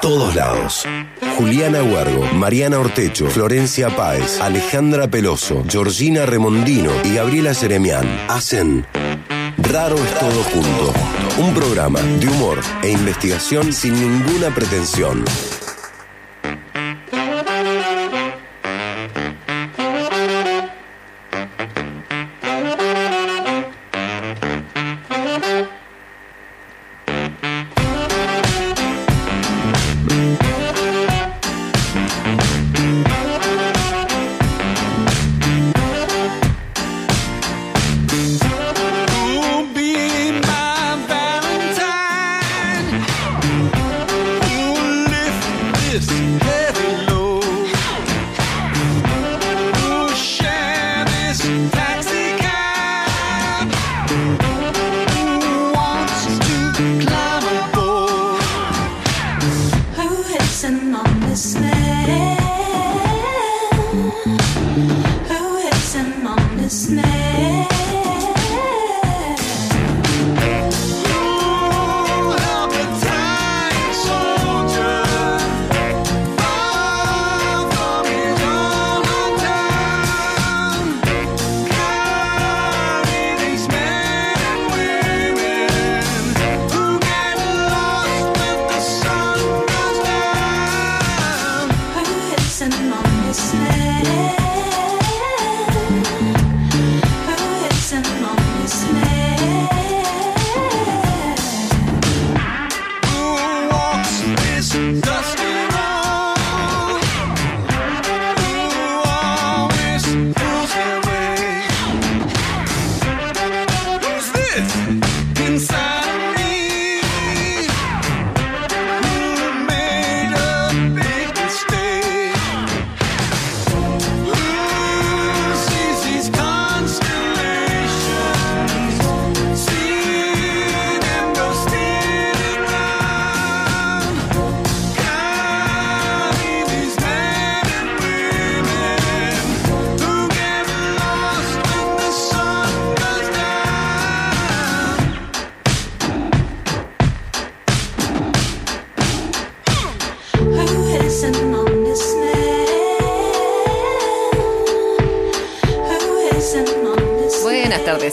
todos lados. Juliana Huergo, Mariana Ortecho, Florencia Páez, Alejandra Peloso, Georgina Remondino y Gabriela Seremián hacen Raro es todo junto. Un programa de humor e investigación sin ninguna pretensión.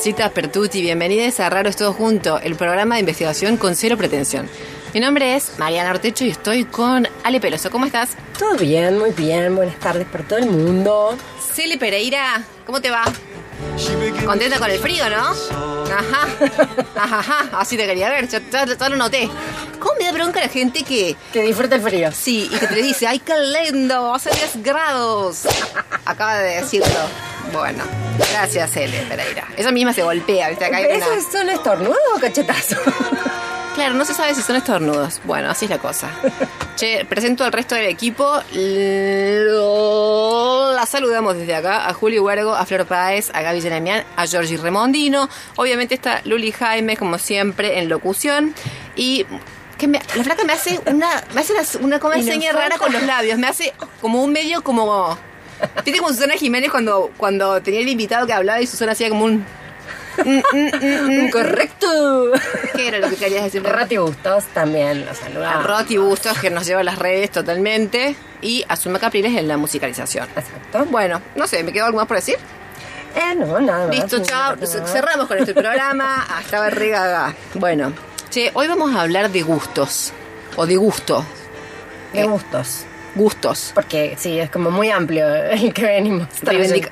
Citas Pertuti, bienvenidos a Raro Todo Junto, el programa de investigación con cero pretensión. Mi nombre es Mariana Ortecho y estoy con Ale Peloso. ¿Cómo estás? Todo bien, muy bien. Buenas tardes para todo el mundo. Cele Pereira, ¿cómo te va? Contenta con el frío, ¿no? Ajá, ajá, así te quería ver, ya, lo noté. ¿Cómo me da bronca la gente que... Que disfruta el frío. Sí, y que te dice, ¡ay, qué lindo! Hace 10 grados. Acaba de decirlo. Bueno, gracias, Ele Pereira. Esa misma se golpea, ¿viste? Acá ¿Eso son estornudos o cachetazo? Claro, no se sabe si son estornudos. Bueno, así es la cosa. Che, presento al resto del equipo. La saludamos desde acá a Julio Huergo, a Flor Páez, a Gaby Jeremian, a Georgie Remondino. Obviamente está Luli Jaime, como siempre, en locución. Y que la flaca me hace una, me hace una, una, seña rara con los labios. Me hace como un medio como ¿Viste como Susana Jiménez cuando, cuando tenía el invitado que hablaba y Susana hacía como un... Mm, mm, mm, correcto. ¿Qué era lo que querías decir? Roti Bustos también lo saludaba. Roti Bustos que nos lleva a las redes totalmente y a Suma Capriles en la musicalización. Exacto. Bueno, no sé, ¿me quedó algo más por decir? Eh, no, nada Listo, chao. Cerramos con este programa. Hasta barriga. Bueno, che, hoy vamos a hablar de gustos. O de gusto. De gustos gustos. Porque sí, es como muy amplio el que venimos.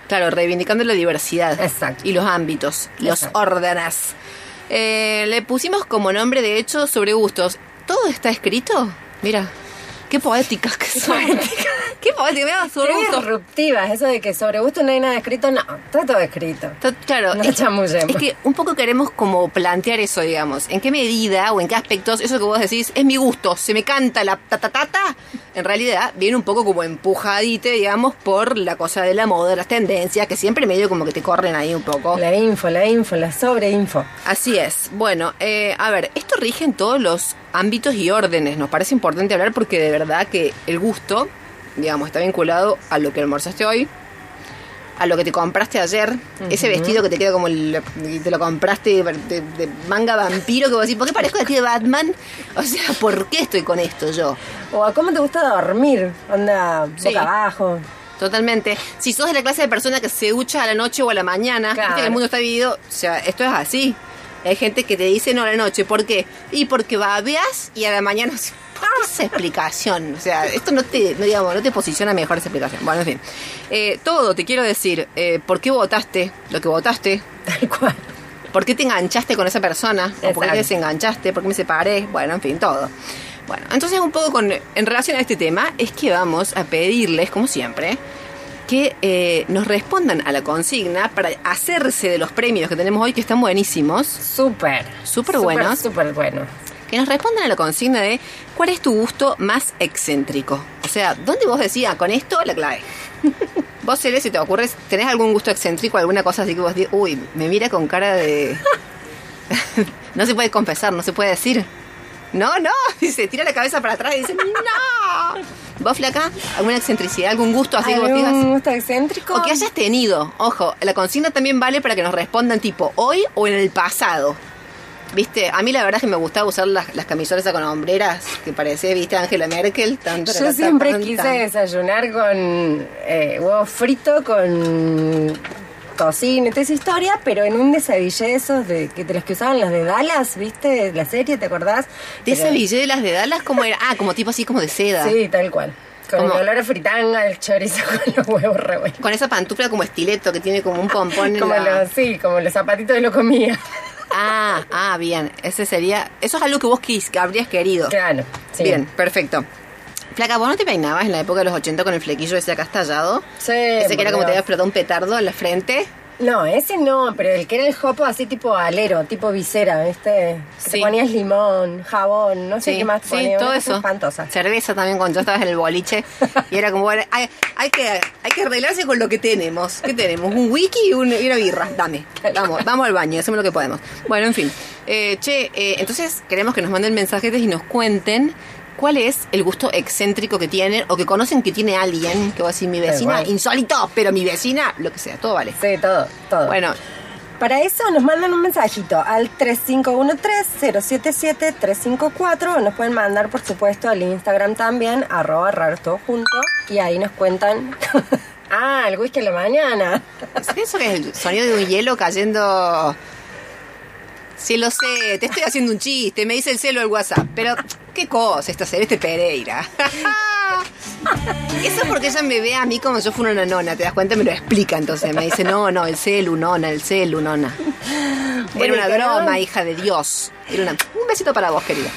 claro, reivindicando la diversidad. Exacto. Y los ámbitos, los órdenes. Eh, le pusimos como nombre, de hecho, sobre gustos. ¿Todo está escrito? Mira, qué poéticas que son. Qué poética, sobre Qué disruptivas, eso de que sobre gusto no hay nada escrito, no, está todo escrito. claro, no es, es, que un poco queremos como plantear eso, digamos. ¿En qué medida o en qué aspectos eso que vos decís es mi gusto, se me canta la tatatata? En realidad viene un poco como empujadite, digamos, por la cosa de la moda, las tendencias, que siempre medio como que te corren ahí un poco. La info, la info, la sobreinfo. Así es. Bueno, eh, a ver, esto rige en todos los ámbitos y órdenes. Nos parece importante hablar porque de verdad que el gusto digamos, está vinculado a lo que almorzaste hoy, a lo que te compraste ayer, ese vestido que te queda como el, te lo compraste de, de manga vampiro, que vos decís, ¿por qué parezco de ti de Batman? O sea, ¿por qué estoy con esto yo? O a cómo te gusta dormir, anda Sí. boca abajo. Totalmente. Si sos de la clase de persona que se ducha a la noche o a la mañana, Claro. que el mundo está dividido, o sea, esto es así. Hay gente que te dice no a la noche, ¿por qué? Y porque babeas y a la mañana... ¿Por qué esa explicación? O sea, esto no te, no, digamos, no te posiciona mejor esa explicación. Bueno, en fin. Eh, todo, te quiero decir, eh, ¿por qué votaste lo que votaste? Tal cual. ¿Por qué te enganchaste con esa persona? ¿O por qué te desenganchaste? ¿Por qué me separé? Bueno, en fin, todo. Bueno, entonces un poco con, en relación a este tema es que vamos a pedirles, como siempre, que eh, nos respondan a la consigna para hacerse de los premios que tenemos hoy, que están buenísimos, Súper. Súper buenos. Súper bueno. que nos respondan a la consigna de cuál es tu gusto más excéntrico. O sea, ¿dónde vos decís, ah, con esto la clave? Vos, Cele, si te ocurre, ¿tenés algún gusto excéntrico, alguna cosa así que vos digas, uy, me mira con cara de... no se puede confesar, no se puede decir. No, no, dice, tira la cabeza para atrás y dice, no. ¿Vos, flaca? ¿Alguna excentricidad, algún gusto así que vos digas? ¿Algún gusto excéntrico? O que hayas tenido. Ojo, la consigna también vale para que nos respondan tipo hoy o en el pasado. Viste, a mí la verdad es que me gustaba usar las, las camisolas con hombreras, que parecía, viste, Angela Merkel. Tan, Yo siempre quise desayunar con eh, huevo frito, con tocino esa historia, pero en un desabillé de esos de, que de los que usaban los de Dallas, ¿viste? La serie, ¿te acordás? De billete de las de Dallas, como era? Ah, como tipo así como de seda. Sí, tal cual. Con Como- el olor a fritanga, el chorizo con los huevos revueltos. Con esa pantufla como estileto que tiene como un pompón en Como la... los, sí, como los zapatitos de lo comía. Ah, ah, bien. Ese sería... Eso es algo que vos quis- que habrías querido. Claro, sí. Bien, perfecto. Flaca, ¿vos no te peinabas en la época de los 80 con el flequillo ese acá estallado? Sí, Ese que era como te había explotado un petardo en la frente. No, ese no, pero el que era el jopo así tipo alero, tipo visera, ¿viste? Que Sí. Te ponías limón, jabón, no sé qué más te sí, ponías, todo eso. espantosa. Cerveza también cuando yo estabas en el boliche. y era como, bueno, hay, hay que, hay que arreglarse con lo que tenemos. ¿Qué tenemos? Un wiki y, un- y una birra. Dame. Vamos, vamos al baño, hacemos lo que podemos. Bueno, en fin. Eh, che, eh, entonces queremos que nos manden mensajetes y nos cuenten cuál es el gusto excéntrico que tienen o que conocen que tiene alguien. Que va a decir mi vecina, insólito, pero mi vecina, lo que sea, todo vale. Sí, todo, todo. Bueno, Para eso nos mandan un mensajito al 3513-077-354 o nos pueden mandar, por supuesto, al Instagram también, arroba raros todo junto, y ahí nos cuentan... ah, el whisky en la mañana. ¿eso que es el sonido de un hielo cayendo? Sí, lo sé, te estoy haciendo un chiste, me dice el celo el WhatsApp, pero qué cosa esta Celeste Pereira. Eso es porque ella me ve a mí como yo fuera una nona, ¿te das cuenta? Me lo explica entonces, me dice, no, no, el celu, nona, el celu, nona. Era una broma, hija de Dios. Era una- Un besito para vos, querida.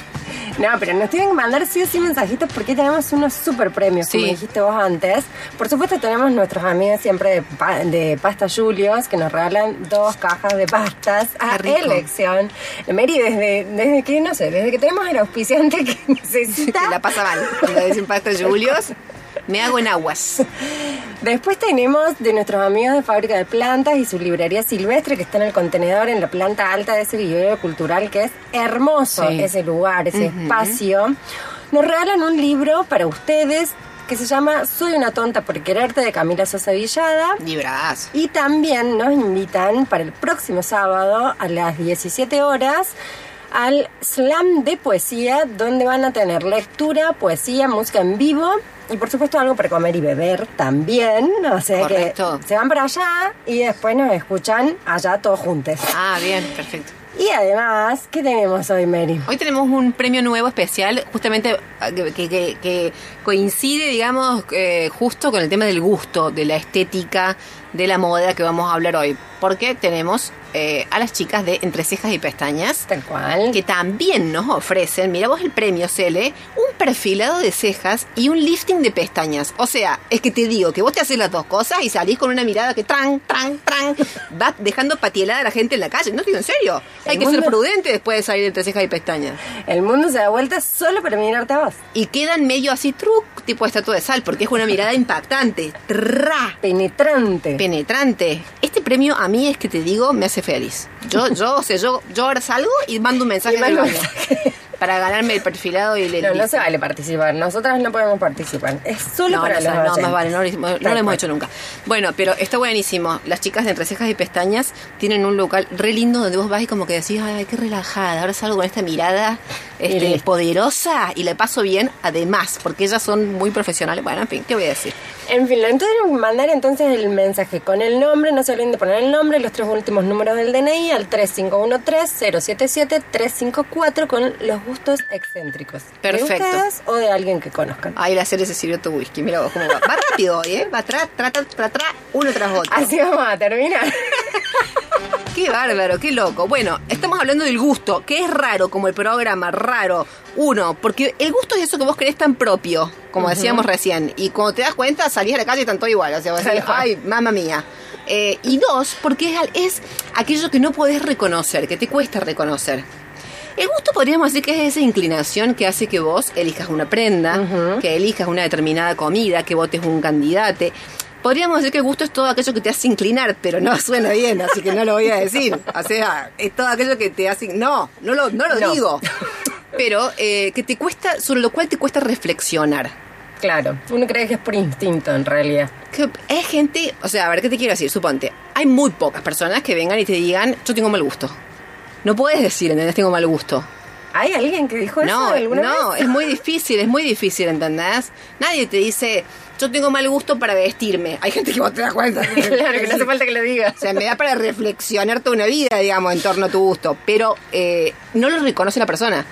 No, pero nos tienen que mandar sí o sí mensajitos porque tenemos unos super premios, como Sí. dijiste vos antes. Por supuesto tenemos nuestros amigos siempre de, pa- de Pasta Julios que nos regalan dos cajas de pastas a rico. elección. Mary, desde, desde que, no sé, desde que tenemos el auspiciante que necesita... La pasa mal. Cuando dicen pasta Julios, me hago en aguas. Después tenemos de nuestros amigos de Fábrica de Plantas y su librería silvestre que está en el contenedor en la planta alta de ese video cultural que es hermoso Sí. ese lugar, ese espacio. Nos regalan un libro para ustedes que se llama Soy una tonta por quererte de Camila Sosa Villada. Libras. Y también nos invitan para el próximo sábado a las 17 horas al slam de poesía, donde van a tener lectura, poesía, música en vivo y por supuesto algo para comer y beber también. O sea Correcto. que se van para allá y después nos escuchan allá todos juntos. Ah, bien, perfecto. Y además, ¿qué tenemos hoy, Mary? Hoy tenemos un premio nuevo especial, justamente que, que- que- que coincide, digamos, eh, justo con el tema del gusto, de la estética, de la moda que vamos a hablar hoy. Porque tenemos eh, a las chicas de Entre Cejas y Pestañas, Tal cual. que también nos ofrecen, mira vos el premio Cele, un perfilado de cejas y un lifting de pestañas. O sea, es que te digo que vos te haces las dos cosas y salís con una mirada que tran, tran, tran, va dejando patielada a la gente en la calle. No te digo en serio. Hay que ser prudente después de salir entre cejas y pestañas. El mundo se da vuelta solo para mirarte a vos. Y quedan medio así, truc, tipo estatua de sal, porque es una mirada impactante, tra, Penetrante. Penetrante. Este premio a mí es que te digo, me hace feliz. Yo, yo, o sea, yo, yo ahora salgo y mando un mensaje Y para ganarme el perfilado y el No, no se vale participar. Nosotras no podemos participar. Es solo No, para no, los no, oyentes. más vale, no, no lo hemos cual. hecho nunca. Bueno, pero está buenísimo. Las chicas de Entre Cejas y Pestañas tienen un local re lindo donde vos vas y como que decís, ay, qué relajada, ahora salgo con esta mirada este, poderosa y le paso bien, además, porque ellas son muy profesionales. Bueno, en fin, ¿qué voy a decir? En fin, entonces mandar entonces el mensaje con el nombre, no se olviden de poner el nombre, los tres últimos números del DNI al 3513-077-354 con los gustos excéntricos. Perfecto. ¿De ustedes o de alguien que conozcan? Ay, la serie se sirvió tu whisky, mira vos cómo va. Va rápido hoy, ¿eh? Va atrás, tra, tra, tra, uno tras otro. Así vamos a terminar. Qué bárbaro, qué loco. Bueno, estamos hablando del gusto, que es raro como el programa, raro. Uno, porque el gusto es eso que vos querés tan propio, como decíamos recién. Y cuando te das cuenta, salís a la calle y están todo igual. O sea, vos decís, ay, mamá mía. Eh, y dos, porque es, es aquello que no podés reconocer, que te cuesta reconocer. El gusto podríamos decir que es esa inclinación que hace que vos elijas una prenda, que elijas una determinada comida, que votes un candidato. Podríamos decir que el gusto es todo aquello que te hace inclinar, pero no suena bien, así que no lo voy a decir. O sea, es todo aquello que te hace... No, no lo, no lo No. digo. Pero eh, que te cuesta, sobre lo cual te cuesta reflexionar. Claro, uno cree que es por instinto en realidad. Que es gente, o sea, a ver, ¿qué te quiero decir? Suponte, hay muy pocas personas que vengan y te digan, yo tengo mal gusto. No puedes decir, ¿entendés? Tengo mal gusto. ¿Hay alguien que dijo eso No, alguna no, vez? es muy difícil, es muy difícil, ¿entendés? Nadie te dice, yo tengo mal gusto para vestirme. Hay gente que vos te das cuenta. claro, que no hace falta que lo digas. O sea, me da para reflexionar toda una vida, digamos, en torno a tu gusto. Pero eh, no lo reconoce la persona.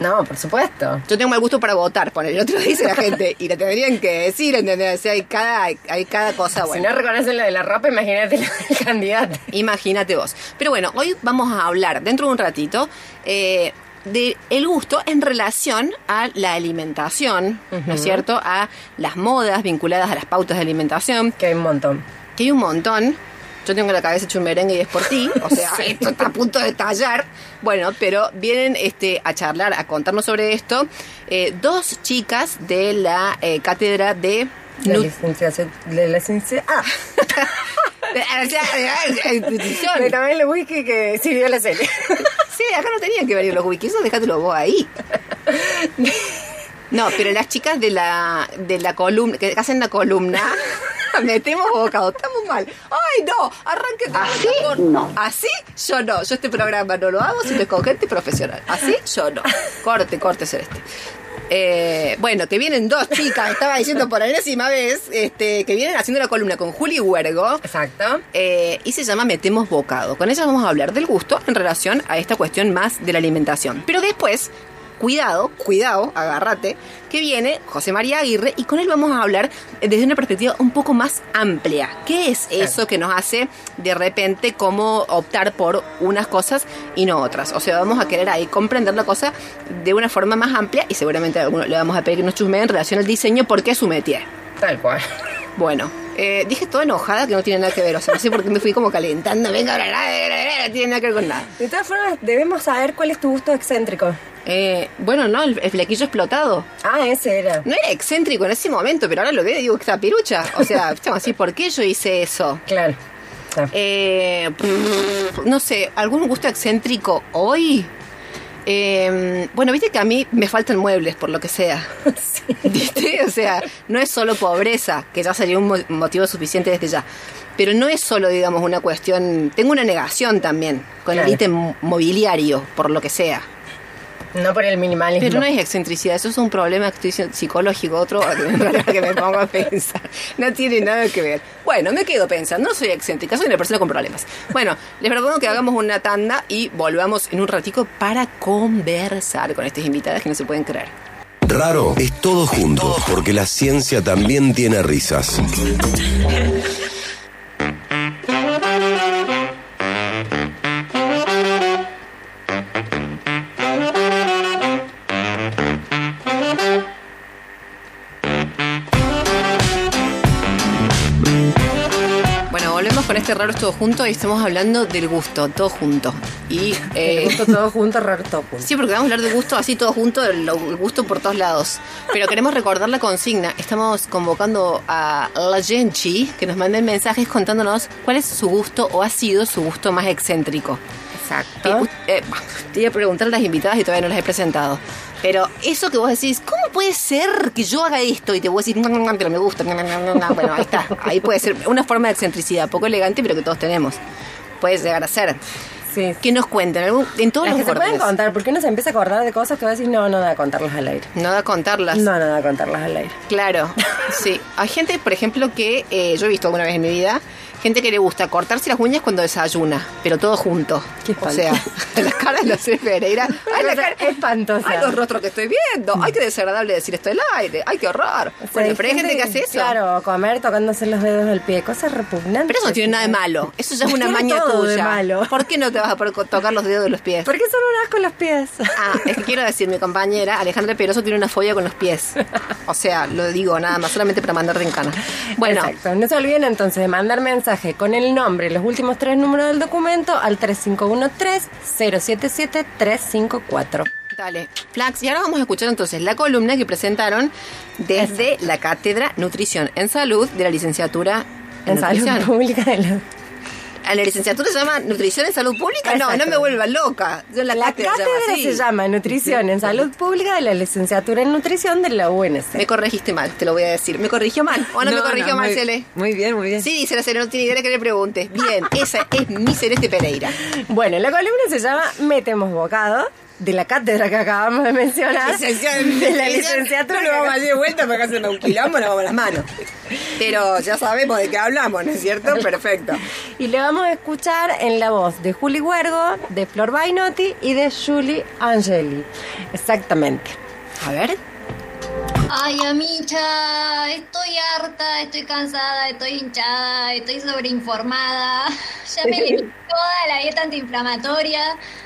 No, por supuesto. Yo tengo mal gusto para votar, por el otro dice la gente. Y lo tendrían que decir, ¿entendés? O sea, hay cada, hay cada cosa Si buena. no reconocen lo de la ropa, imagínate lo del candidato. Imagínate vos. Pero bueno, hoy vamos a hablar dentro de un ratito eh, de el gusto en relación a la alimentación, ¿no es cierto? A las modas vinculadas a las pautas de alimentación, Que hay un montón. que hay un montón. Yo tengo la cabeza hecho un merengue y es por ti, o sea, esto está a punto de tallar. Bueno, pero vienen este, a charlar, a contarnos sobre esto, eh, dos chicas de la eh, cátedra de La licenciación. De la licencia. Ah, tomé el whisky que sirvió la serie. Sí, acá no tenían que venir los wikis, eso dejátelo vos ahí. No, pero las chicas de la de la columna, que hacen la columna, metemos bocado, estamos mal. ¡Ay, no! Arranque ¿Así? No. ¿Así? Yo no. Yo este programa no lo hago sin con gente profesional. ¿Así? Yo no. Corte, corte celeste. Eh, bueno, que vienen dos chicas, estaba diciendo por enésima vez, este, que vienen haciendo la columna con Juli Huergo. Exacto. Eh, y se llama Metemos Bocado. Con ella vamos a hablar del gusto en relación a esta cuestión más de la alimentación. Pero después, cuidado, cuidado, agárrate, que viene José María Aguirre y con él vamos a hablar desde una perspectiva un poco más amplia. ¿Qué es eso que nos hace de repente cómo optar por unas cosas y no otras? O sea, vamos a querer ahí comprender la cosa de una forma más amplia y seguramente a alguno le vamos a pedir que nos chusmee en relación al diseño porque es su métier. Tal cual. Bueno, eh, dije toda enojada que no tiene nada que ver. O sea, no sé por qué me fui como calentando. Venga, bla, bla, bla, bla, no tiene nada que ver con nada. De todas formas, debemos saber cuál es tu gusto excéntrico. Eh, bueno, no, el, el flequillo explotado. Ah, ese era. No era excéntrico en ese momento, pero ahora lo veo y digo que está pirucha. O sea, estamos así, ¿por qué yo hice eso? Claro. Ah. Eh, no sé, ¿algún gusto excéntrico hoy? Eh, bueno, viste que a mí me faltan muebles, por lo que sea. ¿Viste? O sea, no es solo pobreza, que ya sería un mo- motivo suficiente desde ya. Pero no es solo, digamos, una cuestión. Tengo una negación también con Claro. el ítem mobiliario, por lo que sea. No por el minimalismo. Pero no es excentricidad, eso es un problema que estoy diciendo psicológico, otro que me pongo a pensar. No tiene nada que ver. Bueno, me quedo pensando, no soy excéntrica, soy una persona con problemas. Bueno, les propongo que hagamos una tanda y volvamos en un ratico para conversar con estas invitadas que no se pueden creer. Raro es todo junto, porque la ciencia también tiene risas. Volvemos con raro es todo junto y estamos hablando del gusto, todo junto. Y El eh, gusto todo junto, raro todo junto. Sí, porque vamos a hablar de gusto así todo junto, el el gusto por todos lados. Pero queremos recordar la consigna. Estamos convocando a la Genchi que nos manden mensajes contándonos cuál es su gusto o ha sido su gusto más excéntrico. Exacto. Eh, te iba a preguntar a las invitadas y todavía no las he presentado. Pero eso que vos decís, ¿cómo puede ser que yo haga esto? Y te voy a decir, no, no, no, pero me gusta. no, no, no, no. Bueno, ahí está. Ahí puede ser una forma de excentricidad, poco elegante, pero que todos tenemos. Puede llegar a ser. Sí. Que nos cuenten algún- en todos Las los que se pueden contar, porque uno se empieza a acordar de cosas que va a decir, no, no da a contarlas al aire. No da a contarlas. No, no da a contarlas al aire. Claro, sí. Hay gente, por ejemplo, que eh, yo he visto alguna vez en mi vida, gente que le gusta cortarse las uñas cuando desayuna, pero todo junto. Qué o sea, las caras de los Pereira. Ay, la cara, espantosa. Ay, los rostros que estoy viendo. Ay, qué desagradable decir esto del aire. Ay, qué horror. O sea, bueno, hay pero hay gente que hace eso. Claro, comer tocándose los dedos del pie, cosas repugnantes. Pero eso no tiene nada de malo. Eso ya es una maña todo de tuya. malo. ¿Por qué no te vas a poder tocar los dedos de los pies? ¿Por qué son un asco los pies? Ah, es que quiero decir, mi compañera Alejandra Peroso tiene una fobia con los pies. O sea, lo digo nada más, solamente para mandarte en cana. Bueno, Exacto. No se olviden entonces de mandar mensaje con el nombre y los últimos tres números del documento al 3513-077-354. Dale, Flax, y ahora vamos a escuchar entonces la columna que presentaron desde la Cátedra Nutrición en Salud de la licenciatura en, En salud Nutrición. pública de la... ¿A la licenciatura se llama Nutrición en Salud Pública? No, Exacto. no me vuelva loca. Yo la, La cátedra, se llama cátedra se llama Nutrición en Salud Pública de la licenciatura en Nutrición de la UNC. Me corregiste mal, te lo voy a decir. ¿Me corrigió mal? ¿O no, me corrigió mal, muy, Cele? Muy bien, muy bien. Sí, dice la Cele, no tiene idea de que le preguntes. Bien, esa es mi Celeste Pereira. Bueno, la columna se llama Metemos Bocado, de la cátedra que acabamos de mencionar. de la licenciatura. No lo vamos a de vuelta porque hacen un quilombo, nos vamos las manos. Pero ya sabemos de qué hablamos, ¿no es cierto? Perfecto. Y le vamos a escuchar en la voz de Juli Huergo, de Flor Bainotti y de Julie Angeli. Exactamente. A ver. Ay, Amicha, estoy harta, estoy cansada, estoy hinchada, estoy sobreinformada. Ya me leí toda la dieta antiinflamatoria.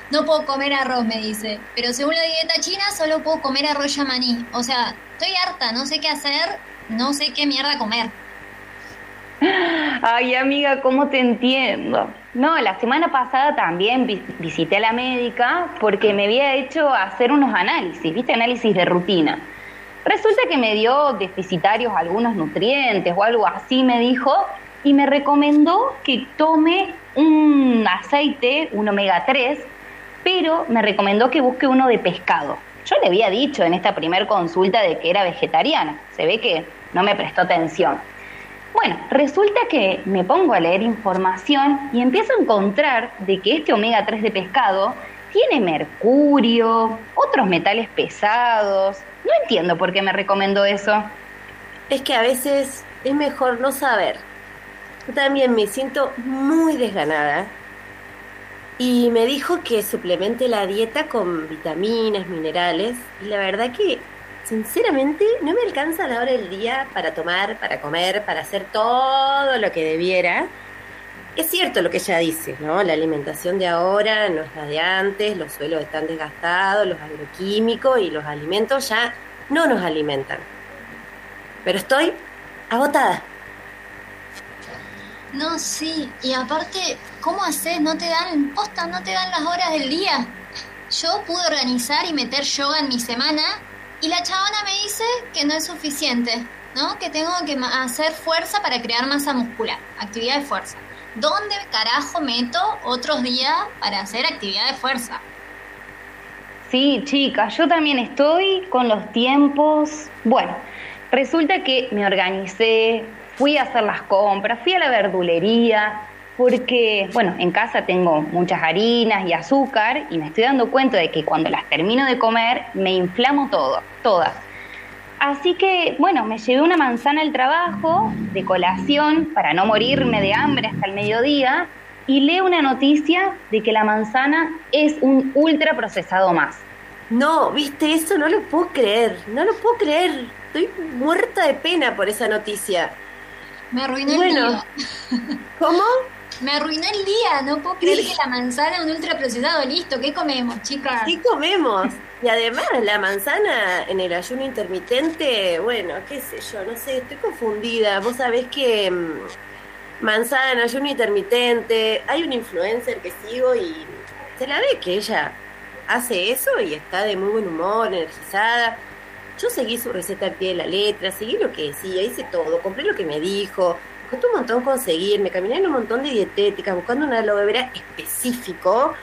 No puedo comer arroz, me dice. Pero según la dieta china, solo puedo comer arroz yamaní. O sea, estoy harta, no sé qué hacer, no sé qué mierda comer. Ay, amiga, ¿cómo te entiendo? No, la semana pasada también vi- visité a la médica porque me había hecho hacer unos análisis, ¿viste? Análisis de rutina. Resulta que me dio deficitarios algunos nutrientes o algo así, me dijo, y me recomendó que tome un aceite, un omega 3, pero me recomendó que busque uno de pescado. Yo le había dicho en esta primer consulta de que era vegetariana, se ve que no me prestó atención. Bueno, resulta que me pongo a leer información y empiezo a encontrar de que este omega 3 de pescado tiene mercurio, otros metales pesados. No entiendo por qué me recomendó eso. Es que a veces es mejor no saber. Yo también me siento muy desganada. Y me dijo que suplemente la dieta con vitaminas, minerales. Y la verdad que, sinceramente, no me alcanza la hora del día para tomar, para comer, para hacer todo lo que debiera. Es cierto lo que ella dice, ¿no? La alimentación de ahora no es la de antes, los suelos están desgastados, los agroquímicos y los alimentos ya no nos alimentan. Pero estoy agotada. No, sí, y aparte, ¿cómo haces? No te dan, posta, no te dan las horas del día. Yo pude organizar y meter yoga en mi semana y la chabona me dice que no es suficiente, ¿no? Que tengo que hacer fuerza para crear masa muscular, actividad de fuerza. ¿Dónde carajo meto otros días para hacer actividad de fuerza? Sí, chicas, yo también estoy con los tiempos. Bueno, resulta que me organicé, fui a hacer las compras, fui a la verdulería, porque, bueno, en casa tengo muchas harinas y azúcar y me estoy dando cuenta de que cuando las termino de comer me inflamo todo, todas. Así que, bueno, me llevé una manzana al trabajo de colación para no morirme de hambre hasta el mediodía y leo una noticia de que la manzana es un ultraprocesado más. No, viste, eso no lo puedo creer, no lo puedo creer. Estoy muerta de pena por esa noticia. Me arruinó el Bueno. día. ¿Cómo? Me arruinó el día. No puedo creer que la manzana es un ultraprocesado. Listo, ¿qué comemos, chicas? ¿Qué comemos? Y además, la manzana en el ayuno intermitente, bueno, qué sé yo, no sé, estoy confundida. Vos sabés que mm, manzana, ayuno intermitente, hay un influencer que sigo y se la ve que ella hace eso y está de muy buen humor, energizada. Yo seguí su receta al pie de la letra, seguí lo que decía, hice todo, compré lo que me dijo, costó un montón conseguir, me caminé en un montón de dietéticas buscando un aloe vera específico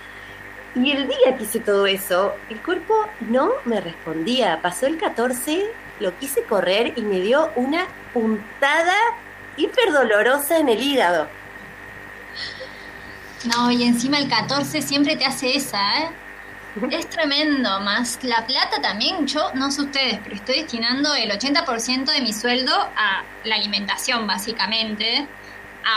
Y el día que hice todo eso, el cuerpo no me respondía. Pasó el 14, lo quise correr y me dio una puntada hiperdolorosa en el hígado. No, y encima el 14 siempre te hace esa, ¿eh? Es tremendo, más la plata también, yo no sé ustedes, pero estoy destinando el 80% de mi sueldo a la alimentación, básicamente.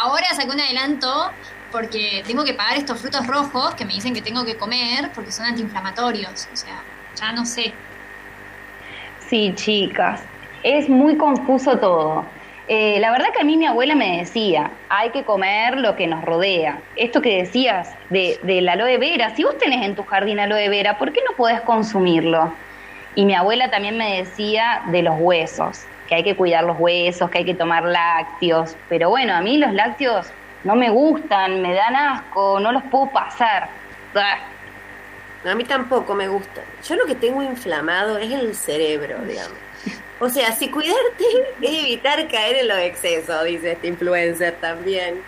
Ahora saqué un adelanto porque tengo que pagar estos frutos rojos que me dicen que tengo que comer porque son antiinflamatorios. O sea, ya no sé. Sí, chicas, es muy confuso todo. Eh, la verdad que a mí mi abuela me decía, hay que comer lo que nos rodea. Esto que decías de, de la aloe vera, si vos tenés en tu jardín aloe vera, ¿por qué no podés consumirlo? Y mi abuela también me decía de los huesos, que hay que cuidar los huesos, que hay que tomar lácteos. Pero bueno, a mí los lácteos no me gustan, me dan asco, no los puedo pasar. Ah, A mí tampoco me gusta. Yo lo que tengo inflamado es el cerebro, digamos. O sea, si cuidarte es evitar caer en los excesos, dice este influencer también.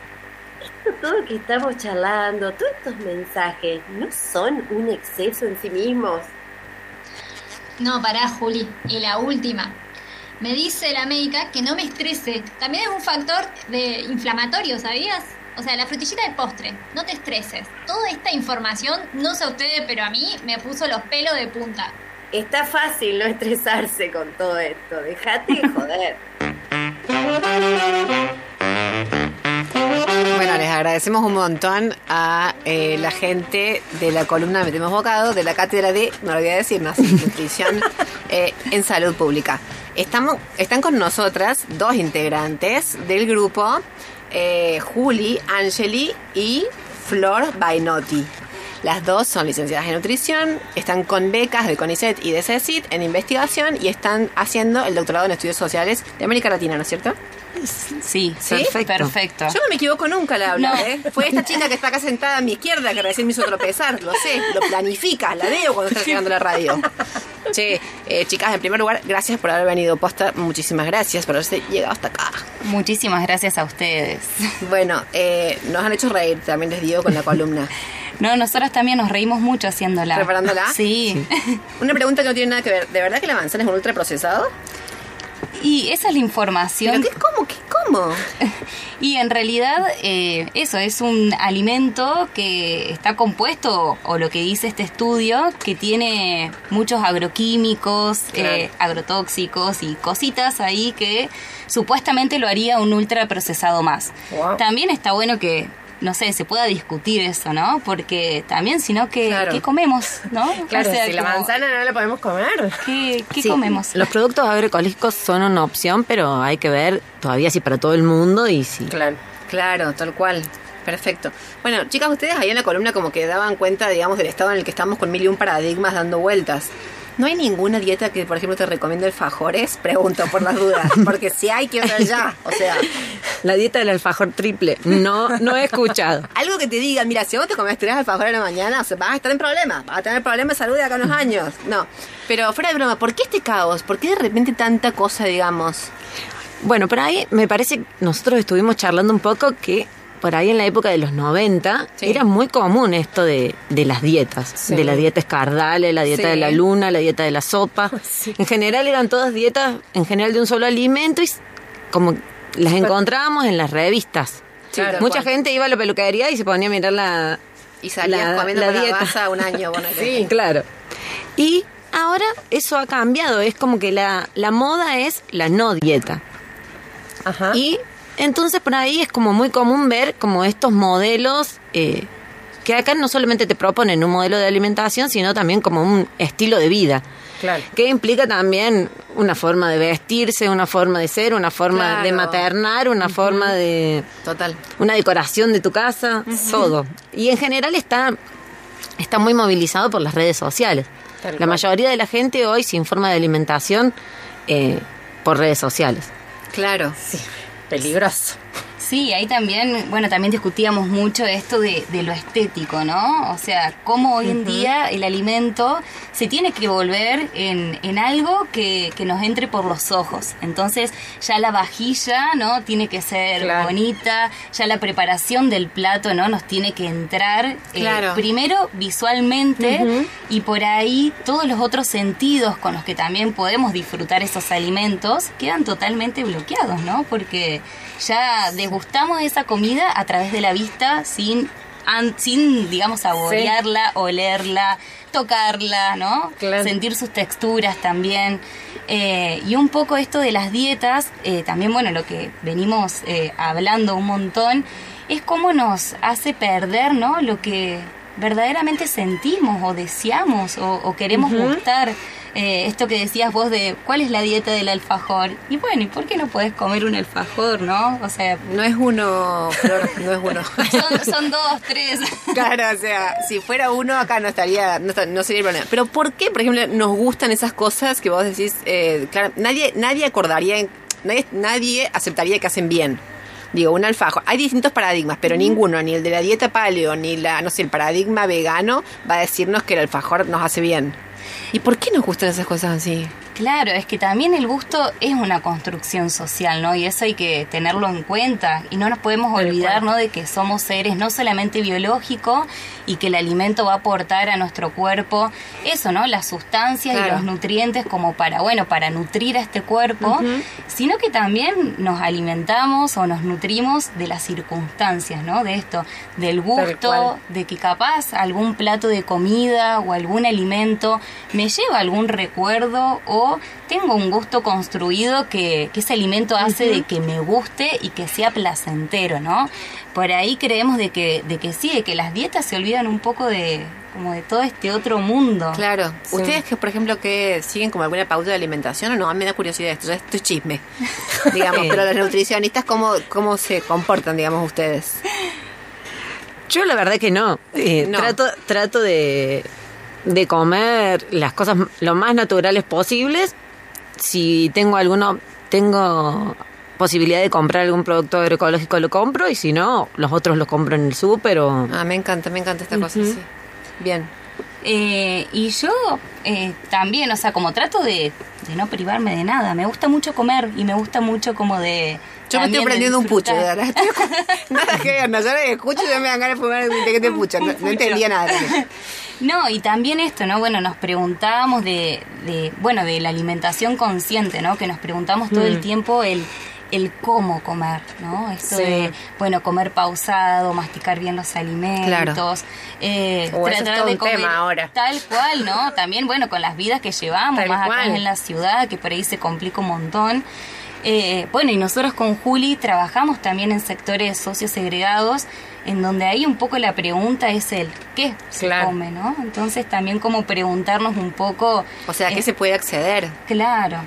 Esto todo que estamos charlando, todos estos mensajes, ¿no son un exceso en sí mismos? No, pará, Juli. Y la última. Me dice la médica que no me estrese. También es un factor de inflamatorio, ¿sabías? O sea, la frutillita del postre. No te estreses. Toda esta información, no sé a ustedes, pero a mí me puso los pelos de punta. Está fácil no estresarse con todo esto. Dejate de joder. Bueno, les agradecemos un montón a eh, la gente de la columna Metemos Bocado, de la cátedra de, no lo voy a decir más, nutrición eh, en salud pública. Estamos, están con nosotras dos integrantes del grupo, eh, Juli, Angeli y Flor Bainotti. Las dos son licenciadas en nutrición, están con becas de CONICET y de CECIT en investigación y están haciendo el doctorado en estudios sociales de América Latina, ¿no es cierto? Sí, ¿Sí? perfecto. perfecto. Yo no me equivoco nunca la habla, No. ¿eh? Fue esta chica que está acá sentada a mi izquierda que recién me hizo tropezar, lo sé, lo planifica, la veo cuando está llegando a la radio. Che, eh, chicas, en primer lugar, gracias por haber venido posta, muchísimas gracias por haberse llegado hasta acá. Muchísimas gracias a ustedes. Bueno, eh, nos han hecho reír, también les digo, con la columna. No, nosotros también nos reímos mucho haciéndola. ¿Preparándola? Sí. Una pregunta que no tiene nada que ver, ¿de verdad que la manzana es un ultraprocesado? Y esa es la ¿Pero información. qué, cómo, qué, cómo? Y en realidad eh, eso es un alimento que está compuesto, o lo que dice este estudio, que tiene muchos agroquímicos, Claro. eh, agrotóxicos y cositas ahí que supuestamente lo haría un ultraprocesado más. Wow. También está bueno que, no sé, se pueda discutir eso, ¿no? Porque también, si no, ¿qué, Claro. ¿qué comemos? ¿no? Claro, O sea, si la manzana no la podemos comer. ¿Qué, qué Sí, comemos? Los productos agroecológicos son una opción, pero hay que ver todavía si para todo el mundo y si. Claro. Claro, tal cual. Perfecto. Bueno, chicas, ustedes ahí en la columna como que daban cuenta, digamos, del estado en el que estamos con mil y un paradigmas dando vueltas. ¿No hay ninguna dieta que, por ejemplo, te recomiende alfajores? Pregunto por las dudas. Porque si hay, quiero ver ya. O sea, La dieta del alfajor triple. No, no he escuchado. algo que te diga, mira, si vos te comes tres alfajores a la mañana, o sea, vas a estar en problemas. Vas a tener problemas de salud de acá a unos años. No. Pero fuera de broma, ¿por qué este caos? ¿Por qué de repente tanta cosa, digamos? Bueno, por ahí me parece que nosotros estuvimos charlando un poco que por ahí en la época de los 90 Sí. era muy común esto de, de las dietas, Sí. de la dieta escardale, la dieta Sí. de la luna, la dieta de la sopa. En general eran todas dietas, en general de un solo alimento y como las encontrábamos en las revistas. Claro. Mucha Cual. gente iba a la peluquería y se ponía a mirar la, Y salías La- comiendo la con la dieta. baza un año. Bueno, Sí, claro. Y ahora eso ha cambiado, es como que la, la moda es la no dieta. Ajá. Y entonces por ahí es como muy común ver como estos modelos eh, que acá no solamente te proponen un modelo de alimentación, sino también como un estilo de vida. Claro. Que implica también una forma de vestirse, una forma de ser, una forma de maternar, una forma de Total. una decoración de tu casa, todo. Y en general está, está muy movilizado por las redes sociales. Tal la cual. mayoría de la gente hoy se informa de alimentación eh, por redes sociales. Claro. Sí, peligroso. Sí, ahí también, bueno, también discutíamos mucho esto de, de lo estético, ¿no? O sea, cómo hoy en día el alimento se tiene que volver en, en algo que, que nos entre por los ojos. Entonces, ya la vajilla, ¿no? Tiene que ser Claro. bonita, ya la preparación del plato, ¿no? Nos tiene que entrar eh, primero visualmente y por ahí todos los otros sentidos con los que también podemos disfrutar esos alimentos quedan totalmente bloqueados, ¿no? Porque ya degustamos esa comida a través de la vista sin, sin digamos, saborearla, olerla, tocarla, ¿no? Claro. Sentir sus texturas también. Eh, y un poco esto de las dietas, eh, también, bueno, lo que venimos eh, hablando un montón, es cómo nos hace perder, ¿no? Lo que verdaderamente sentimos o deseamos o, o queremos gustar. Eh, esto que decías vos de cuál es la dieta del alfajor. Y bueno, ¿y por qué no podés comer un alfajor, no? O sea, No es uno, Flor, no es uno. son, son dos, tres. Claro, o sea, si fuera uno acá no estaría, no, no sería el problema. Pero ¿por qué, por ejemplo, nos gustan esas cosas que vos decís? Eh, claro, nadie, nadie acordaría, nadie, nadie aceptaría que hacen bien. Digo, un alfajor. Hay distintos paradigmas, pero ninguno, ni el de la dieta paleo, ni la, no sé, el paradigma vegano va a decirnos que el alfajor nos hace bien. ¿Y por qué nos gustan esas cosas así? Claro, es que también el gusto es una construcción social, ¿no? Y eso hay que tenerlo en cuenta. Y no nos podemos olvidar, ¿no? De que somos seres no solamente biológicos y que el alimento va a aportar a nuestro cuerpo eso, ¿no? Las sustancias y los nutrientes como para, bueno, para nutrir a este cuerpo, sino que también nos alimentamos o nos nutrimos de las circunstancias, ¿no? De esto, del gusto, de que capaz algún plato de comida o algún alimento me lleva algún recuerdo o tengo un gusto construido que, que ese alimento hace de que me guste y que sea placentero, ¿no? Por ahí creemos de que, de que sí, de que las dietas se olvidan un poco de como de todo este otro mundo. Claro. Ustedes que, por ejemplo, que siguen como alguna pauta de alimentación o no, a mí me da curiosidad esto, ya esto es chisme. digamos, Sí. pero los nutricionistas, ¿cómo, ¿cómo se comportan, digamos, ustedes? Yo la verdad que no. Eh, No. Trato, trato de, de comer las cosas lo más naturales posibles. Si tengo alguno, tengo posibilidad de comprar algún producto agroecológico, lo compro. Y si no, los otros los compro en el súper o... Ah, me encanta, me encanta esta cosa, sí. Bien. Eh, y yo eh, también, o sea, como trato de, de no privarme de nada. Me gusta mucho comer y me gusta mucho como de... Yo me estoy de prendiendo un pucho, de verdad. Nada que ver, no, yo escucho y me dan ganas de fumar paquete de pucho. No, no entendía nada. No, y también esto, ¿no? Bueno, nos preguntábamos de, de, bueno, de la alimentación consciente, ¿no? Que nos preguntamos todo el tiempo el, el cómo comer, ¿no? Esto Sí. de, bueno, comer pausado, masticar bien los alimentos, eh, Oh, eso es todo un tema ahora. tal cual, ¿no? También, bueno, con las vidas que llevamos, Tal más acá en la ciudad, que por ahí se complica un montón. Eh, bueno, y nosotros con Juli trabajamos también en sectores sociosegregados, en donde ahí un poco la pregunta es el qué se Claro. come, ¿no? Entonces también como preguntarnos un poco... O sea, ¿a qué eh, se puede acceder? Claro,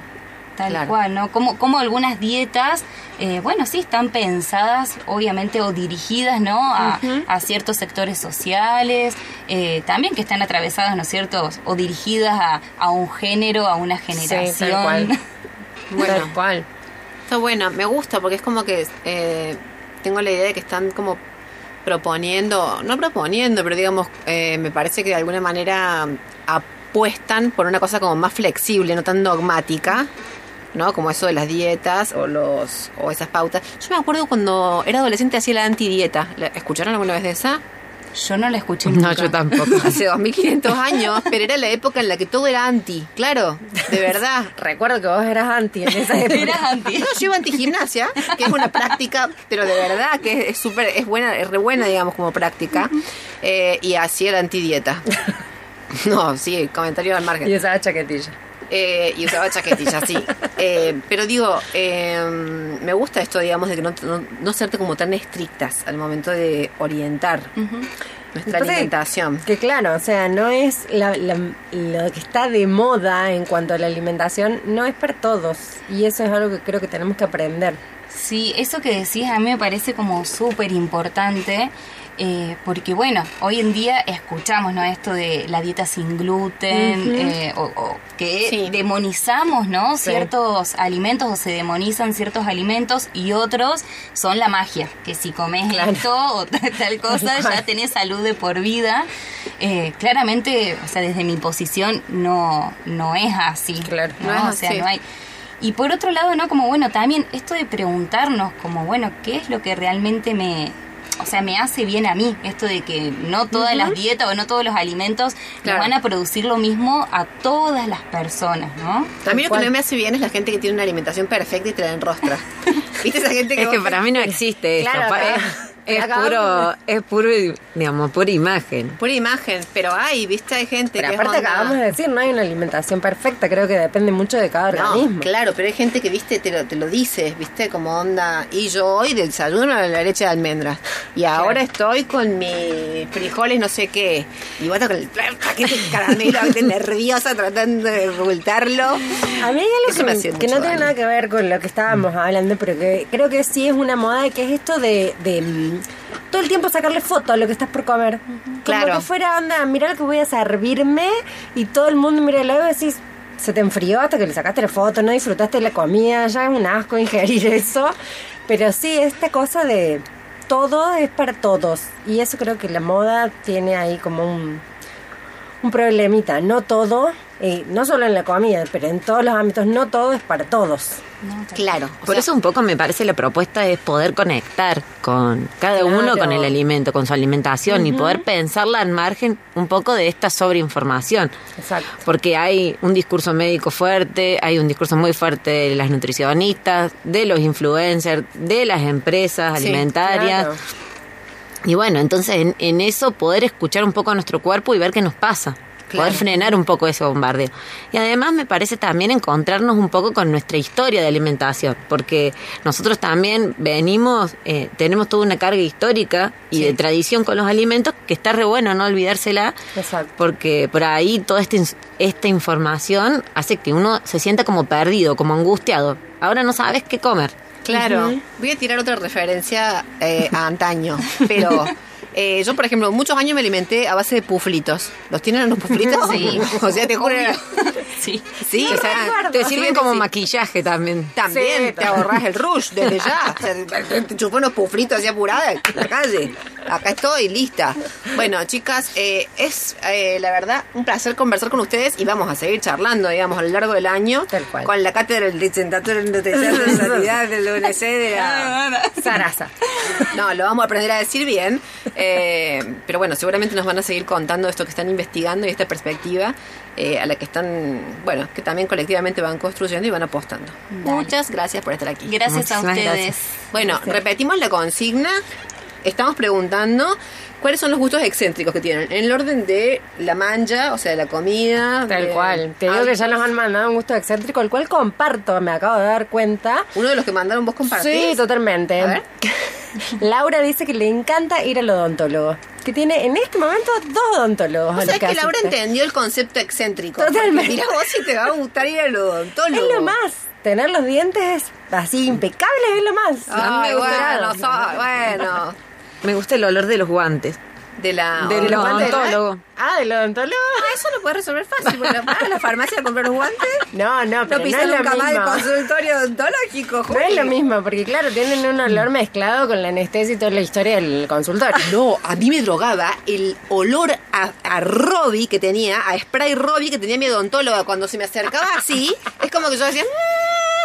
tal Claro. cual, ¿no? Como, como algunas dietas, eh, bueno, sí están pensadas, obviamente, o dirigidas, ¿no? A, a ciertos sectores sociales, eh, también que están atravesadas, ¿no es cierto? O dirigidas a, a un género, a una tal generación. cual. Bueno. Tal cual. Está bueno, me gusta porque es como que eh, tengo la idea de que están como proponiendo, no proponiendo, pero digamos, eh, me parece que de alguna manera apuestan por una cosa como más flexible, no tan dogmática, ¿no? Como eso de las dietas o los o esas pautas. Yo me acuerdo cuando era adolescente hacía la antidieta. ¿La- ¿Escucharon alguna vez de esa? Yo no la escuché No, nunca. yo tampoco. Hace 2500 años, pero era la época en la que todo era anti, claro, de verdad. Recuerdo que vos eras anti en esa época. Eras anti. No, yo iba antigimnasia, que es una práctica, pero de verdad que es súper, es buena, es re buena, digamos, como práctica. Eh, y hacía la antidieta. No, sí, comentario al margen. Y esa chaquetilla. Eh, y usaba chaquetilla, sí. Eh, pero digo, eh, me gusta esto, digamos, de que no, no, no serte como tan estrictas al momento de orientar nuestra alimentación. Que claro, o sea, no es la- la- lo que está de moda en cuanto a la alimentación, no es para todos. Y eso es algo que creo que tenemos que aprender. Sí, eso que decís a mí me parece como súper importante. Eh, porque bueno, hoy en día escuchamos ¿no? esto de la dieta sin gluten, eh, o, o que Sí. demonizamos ¿no? ciertos alimentos o se demonizan ciertos alimentos y otros son la magia, que si comes esto o tal, cosa ya tenés salud de por vida. Eh, claramente, o sea, desde mi posición no, no es así. Claro, ¿no? o sea, no hay... Y por otro lado, ¿no? Como bueno, también esto de preguntarnos como, bueno, ¿qué es lo que realmente me... O sea, me hace bien a mí, esto de que no todas las dietas o no todos los alimentos nos Claro. van a producir lo mismo a todas las personas, ¿no? A mí lo que no me hace bien es la gente que tiene una alimentación perfecta y te la enrostra. ¿Viste esa gente que Es que para mí no existe eso. Claro, pa- acá- es, puro, es puro, digamos, pura imagen. Pura imagen, pero hay, ¿viste? Hay gente Pero que aparte es onda- acabamos de decir, no hay una alimentación perfecta, creo que depende mucho de cada No, organismo. claro, pero hay gente que, viste, te lo, te lo dice, viste, como onda. Y yo hoy desayuno la leche de almendras. Y ahora estoy con mis frijoles, no sé qué. Y bueno, con el paquete de caramelo, nerviosa, tratando de ocultarlo. A mí hay algo Eso que, me hacía que no tiene nada que ver con lo que estábamos hablando, pero que creo que sí es una moda, que es esto de, de, mm, todo el tiempo sacarle foto a lo que estás por comer. Claro. Como que fuera, onda, mira lo que voy a servirme y todo el mundo mira el lado y decís, se te enfrió hasta que le sacaste la foto, no disfrutaste de la comida, ya es un asco ingerir eso. Pero sí, esta cosa de todo es para todos. Y eso creo que la moda tiene ahí como un, un problemita. No todo, eh, no solo en la comida, pero en todos los ámbitos, no todo es para todos. Claro. o Por sea, eso un poco me parece la propuesta es poder conectar con cada Claro. uno con el alimento, con su alimentación y poder pensarla al margen un poco de esta sobreinformación. Exacto. Porque hay un discurso médico fuerte, hay un discurso muy fuerte de las nutricionistas, de los influencers, de las empresas Sí, alimentarias. Claro. Y bueno, entonces en, en eso poder escuchar un poco a nuestro cuerpo y ver qué nos pasa. Claro. Poder frenar un poco ese bombardeo. Y además me parece también encontrarnos un poco con nuestra historia de alimentación, porque nosotros también venimos, eh, tenemos toda una carga histórica y Sí. de tradición con los alimentos que está re bueno no olvidársela, Exacto. porque por ahí toda esta, ins- esta información hace que uno se sienta como perdido, como angustiado. Ahora no sabes qué comer. Claro. Voy a tirar otra referencia eh, a antaño, pero eh, yo, por ejemplo, muchos años me alimenté a base de puflitos. ¿Los tienen los puflitos? Sí. o sea, te juro. Sí. Sí, o sea, Te sirven como sí. maquillaje también. También Sí, te ahorras el rush desde ya. O sea, te chupé unos puflitos así apurada en la calle. Acá estoy, lista. Bueno, chicas, eh, es eh, la verdad un placer conversar con ustedes y vamos a seguir charlando, digamos, a lo largo del año. Tal cual. Con la cátedra del licenciatura en de sanidad del UNC de la Sarasa. No, lo vamos a aprender a decir bien. Eh, pero bueno, seguramente nos van a seguir contando esto que están investigando y esta perspectiva eh, a la que están, bueno, que también colectivamente van construyendo y van apostando. Muchas gracias por estar aquí. Gracias a ustedes. gracias. Bueno, repetimos la consigna. Estamos preguntando cuáles son los gustos excéntricos que tienen. En el orden de la mancha, o sea, de la comida. Tal de- cual. Te digo que ya nos han mandado un gusto excéntrico, el cual comparto, me acabo de dar cuenta. Uno de los que mandaron vos compartís. Sí, totalmente. A ver. Laura dice que le encanta ir al odontólogo. Que tiene en este momento dos odontólogos. O sea, que. Laura entendió el concepto excéntrico. Totalmente. Mira vos si te va a gustar ir al odontólogo. Es lo más. Tener los dientes así impecables es lo más. Ay, Superado. bueno, so- bueno. Me gusta el olor de los guantes. De la... Del de odontólogo. Ah, del odontólogo. Ah, eso lo puedes resolver fácil. Porque vas a la farmacia a comprar los guantes. No, no, pero No no, pisas es lo nunca más el consultorio odontológico, No es lo mismo, porque claro, tienen un olor mezclado con la anestesia y toda la historia del consultorio. No, a mí me drogaba el olor a, a Robbie que tenía, a spray Robbie que tenía mi odontóloga cuando se me acercaba así. es como que yo decía, "Mm",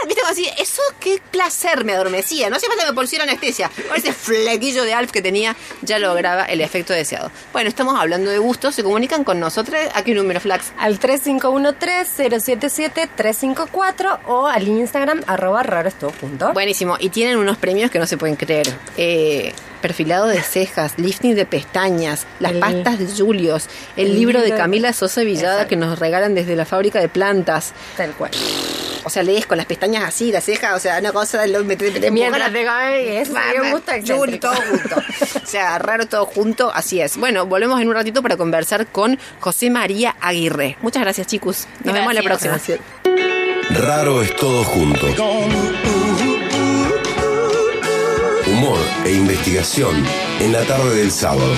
viste, como así, eso qué placer me adormecía. No hacía falta que me pusiera anestesia. Ese flequillo de Alf que tenía ya lograba el efecto deseado. Bueno, estamos hablando de gustos, se comunican con nosotros. ¿A qué número, Flax? Al 3513-077-354 o al Instagram arroba todo junto. Buenísimo. Y tienen unos premios que no se pueden creer. Eh, perfilado de cejas, lifting de pestañas, las El- pastas de Julios, el, el libro de Camila Sosa Villada Exacto. que nos regalan desde la fábrica de plantas. Tal cual. O sea, lees con las pestañas así, la ceja, o sea, una cosa, lo, me, te Mientras te un gusto Juli, todo junto. O sea, raro todo junto, así es. Bueno, volvemos en un ratito para conversar con José María Aguirre. Muchas gracias, chicos. Nos vemos la Gracias. próxima. Raro es todo junto. E investigación en la tarde del sábado.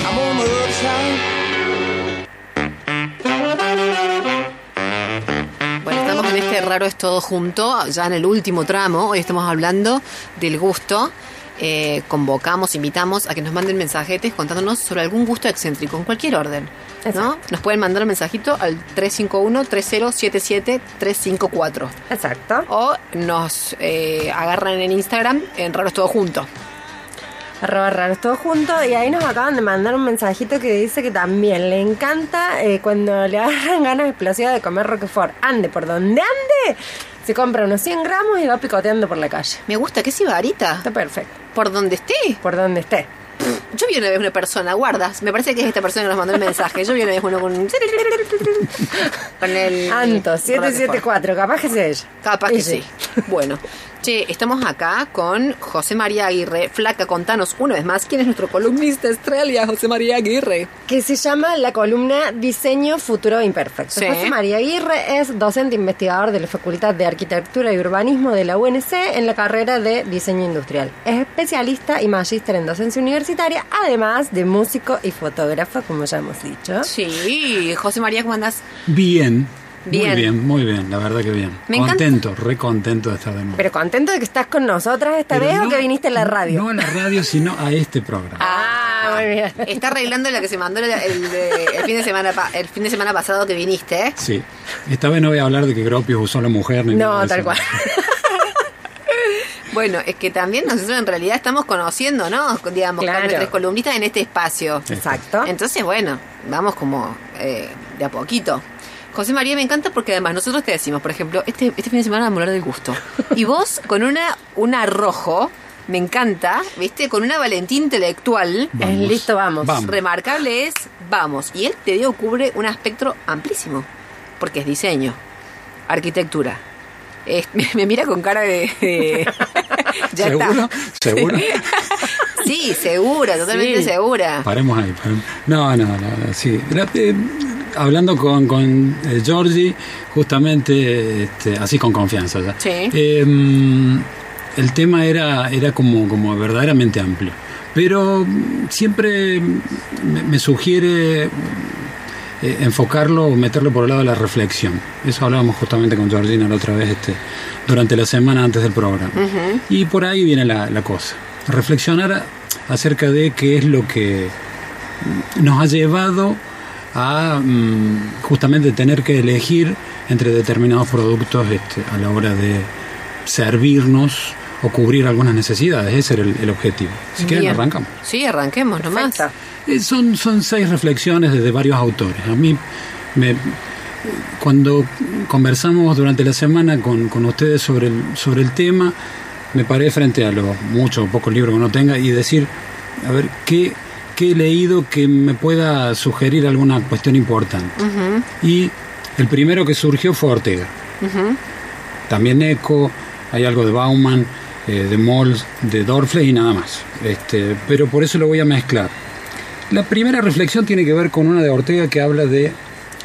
Bueno, estamos en este raro es todo junto, ya en el último tramo. Hoy estamos hablando del gusto. Eh, convocamos, invitamos a que nos manden mensajetes contándonos sobre algún gusto excéntrico, en cualquier orden. ¿no? Nos pueden mandar un mensajito al 351-3077-354. Exacto. O nos eh, agarran en Instagram en Raro es todo junto. Arroba raros todo junto y ahí nos acaban de mandar un mensajito que dice que también le encanta eh, cuando le agarran ganas explosivas de comer Roquefort. Ande por donde ande, se compra unos 100 gramos y va picoteando por la calle. Me gusta, que es Ibarita. Está perfecto. Por donde esté. Por donde esté. Yo vi una vez una persona, guardas, me parece que es esta persona que nos mandó el mensaje. Yo vi una vez uno con, con el. Anto, 774, capaz que sea ella. Capaz que Y sí. Bueno, che, estamos acá con José María Aguirre. Flaca, contanos una vez más quién es nuestro columnista estrella, José María Aguirre. que se llama la columna Diseño Futuro Imperfecto. Sí. José María Aguirre es docente investigador de la Facultad de Arquitectura y Urbanismo de la UNC en la carrera de Diseño Industrial. Es especialista y magíster en docencia universitaria, además de músico y fotógrafo, como ya hemos dicho. Sí, José María, ¿cómo andás? Bien. Bien. Muy bien, muy bien, la verdad que bien. Me encanta. contento, re contento de estar de nuevo. Pero contento de que estás con nosotras esta Pero vez o que viniste a la radio. No a la radio, sino a este programa. Ah, muy bien. Está arreglando la que se mandó el, el de- el fin, de semana, el fin de semana pasado que viniste, ¿eh? Sí. Esta vez no voy a hablar de que Gropius usó a la mujer ni No, tal cual. Bueno, es que también nosotros en realidad estamos conociendo, ¿no? Digamos, Claro. con nuestros columnistas en este espacio. Exacto. Entonces, bueno, vamos como eh, de a poquito. José María me encanta porque además nosotros te decimos, por ejemplo, este, este fin de semana vamos a hablar del gusto. Y vos con una, una rojo, me encanta, ¿viste? Con una valentía intelectual. Vamos. Listo, vamos. Vamos. Remarcable es, vamos. Y él te dio, cubre un espectro amplísimo. Porque es diseño, arquitectura. Es- me, me mira con cara de. de- ya ¿Seguro? está. ¿Seguro? Sí, segura, totalmente Sí. segura. Paremos ahí. paremos. No, no, no, no, sí. La- eh, hablando con, con eh, Georgie, justamente este, así con confianza ya. Sí. Eh, mm, el tema era, era como, como verdaderamente amplio. Pero siempre me, me sugiere eh, enfocarlo o meterlo por el lado de la reflexión. Eso hablábamos justamente con Georgina la otra vez este, durante la semana antes del programa. Y por ahí viene la, la cosa. Reflexionar acerca de qué es lo que nos ha llevado a mm, justamente tener que elegir entre determinados productos este, a la hora de servirnos o cubrir algunas necesidades. Ese era el, el objetivo. Si quieren, arrancamos. Sí, arranquemos nomás. Eh, Son, son seis reflexiones desde varios autores. A mí, me, cuando conversamos durante la semana con, con ustedes sobre el, sobre el tema, me paré frente a los muchos o pocos libros que uno tenga y decir, a ver, ¿qué, qué he leído que me pueda sugerir alguna cuestión importante? Y el primero que surgió fue Ortega. También Eco, hay algo de Bauman, eh, de Moll, de Dorfle y nada más. Este, pero por eso lo voy a mezclar. La primera reflexión tiene que ver con una de Ortega que habla de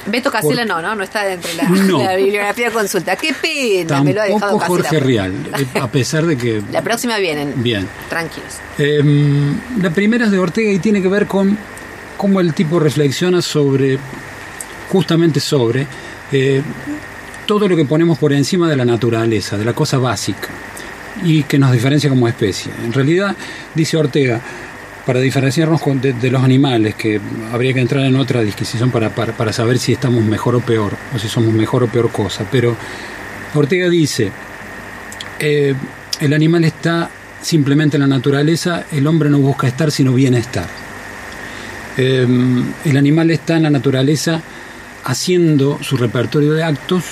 Beto Casella Por- no, ¿no? No está dentro de la, No. la bibliografía de consulta. Qué pena, me lo ha dejado. Jorge Rial, eh, a pesar de que La próxima vienen. bien. Tranquilos. Eh, la primera es de Ortega y tiene que ver con cómo el tipo reflexiona sobre, justamente sobre, eh, todo lo que ponemos por encima de la naturaleza, de la cosa básica, y que nos diferencia como especie. En realidad, dice Ortega, para diferenciarnos con- de, los animales, que habría que entrar en otra disquisición para, para, para saber si estamos mejor o peor, o si somos mejor o peor cosa, pero Ortega dice, eh, el animal está simplemente en la naturaleza, el hombre no busca estar sino bienestar. Eh, el animal está en la naturaleza haciendo su repertorio de actos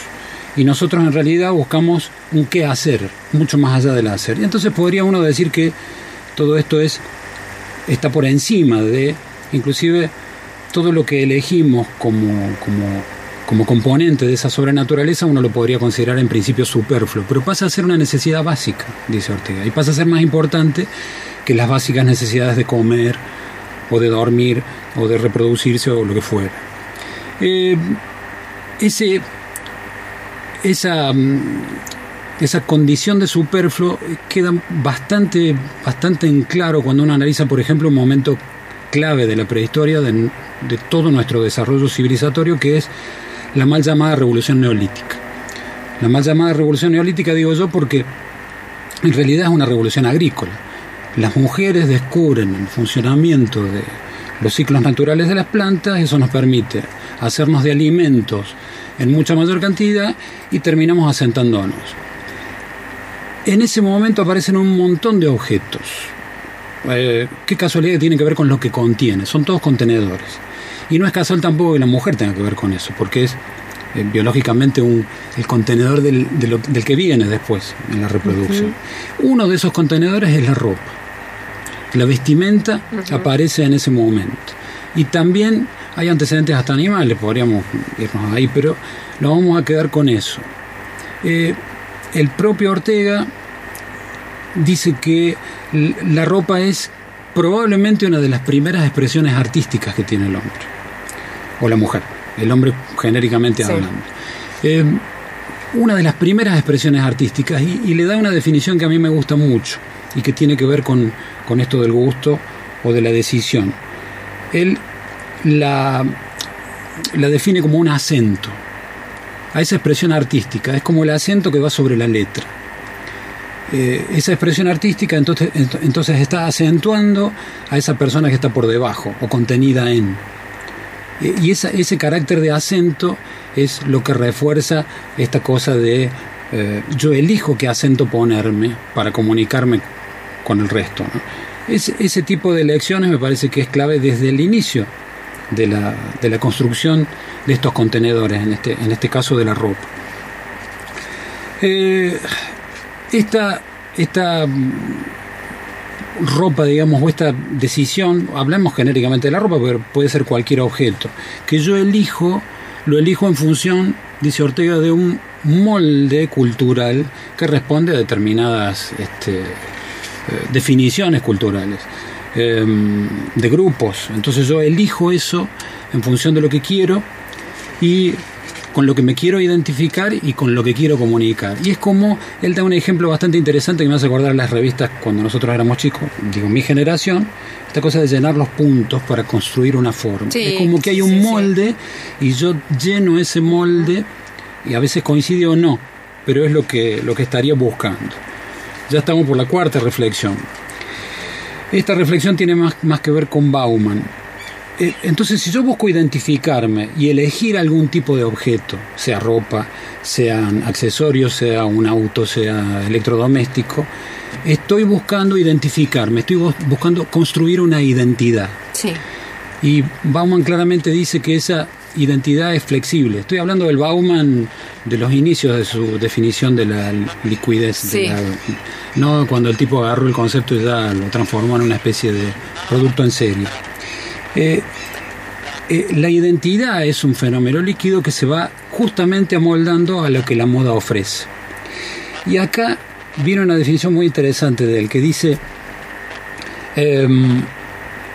y nosotros en realidad buscamos un qué hacer, mucho más allá del hacer. Y entonces podría uno decir que todo esto es está por encima de inclusive todo lo que elegimos como, como, como componente de esa sobrenaturaleza uno lo podría considerar en principio superfluo, pero pasa a ser una necesidad básica, dice Ortega, y pasa a ser más importante que las básicas necesidades de comer o de dormir o de reproducirse o lo que fuera. Eh, ese, esa, mm, esa condición de superfluo queda bastante, bastante en claro cuando uno analiza, por ejemplo, un momento clave de la prehistoria, de, de todo nuestro desarrollo civilizatorio, que es la mal llamada revolución neolítica. La mal llamada revolución neolítica digo yo porque en realidad es una revolución agrícola. Las mujeres descubren el funcionamiento de los ciclos naturales de las plantas, eso nos permite hacernos de alimentos en mucha mayor cantidad y terminamos asentándonos. En ese momento aparecen un montón de objetos. Eh, qué casualidad que tiene que ver con lo que contiene. Son todos contenedores. Y no es casual tampoco que la mujer tenga que ver con eso, porque es eh, biológicamente un, el contenedor del, de lo- del que viene después en la reproducción. Uno de esos contenedores es la ropa. La vestimenta aparece en ese momento. Y también hay antecedentes hasta animales, podríamos irnos ahí, pero nos vamos a quedar con eso. Eh, el propio Ortega dice que la ropa es probablemente una de las primeras expresiones artísticas que tiene el hombre, o la mujer, el hombre genéricamente Sí. hablando. Eh, una de las primeras expresiones artísticas y, y le da una definición que a mí me gusta mucho y que tiene que ver con, con esto del gusto o de la decisión. Él la, la define como un acento a esa expresión artística, es como el acento que va sobre la letra. Eh, esa expresión artística entonces, ent- entonces está acentuando a esa persona que está por debajo o contenida en. Eh, Y esa, ese carácter de acento es lo que refuerza esta cosa de eh, yo elijo qué acento ponerme para comunicarme con el resto. ¿no? Ese, ese tipo de lecciones me parece que es clave desde el inicio de la, de la construcción de estos contenedores, en este, en este caso de la ropa. Eh, esta, esta mm, ropa, digamos, o esta decisión, hablamos genéricamente de la ropa, pero puede ser cualquier objeto, que yo elijo, lo elijo en función, dice Ortega, de un molde cultural que responde a determinadas este, eh, definiciones culturales, eh, de grupos. Entonces yo elijo eso en función de lo que quiero y con lo que me quiero identificar y con lo que quiero comunicar. Y es como él da un ejemplo bastante interesante que me hace acordar las revistas cuando nosotros éramos chicos, digo, mi generación, esta cosa de llenar los puntos para construir una forma. Sí, es como que hay un sí, sí. molde y yo lleno ese molde y a veces coincide o no, pero es lo que, lo que estaría buscando. Ya estamos por la cuarta reflexión. Esta reflexión tiene más, más que ver con Bauman. Eh, Entonces, si yo busco identificarme y elegir algún tipo de objeto, sea ropa, sean accesorios, sea un auto, sea electrodoméstico, estoy buscando identificarme, estoy bus- buscando construir una identidad. Sí. Y Bauman claramente dice que esa identidad es flexible. Estoy hablando del Bauman de los inicios de su definición de la liquidez. de la- no cuando el tipo agarró el concepto y ya lo transformó en una especie de producto en serie. Eh, eh, la identidad es un fenómeno líquido que se va justamente amoldando a lo que la moda ofrece. Y acá viene una definición muy interesante de él que dice, em,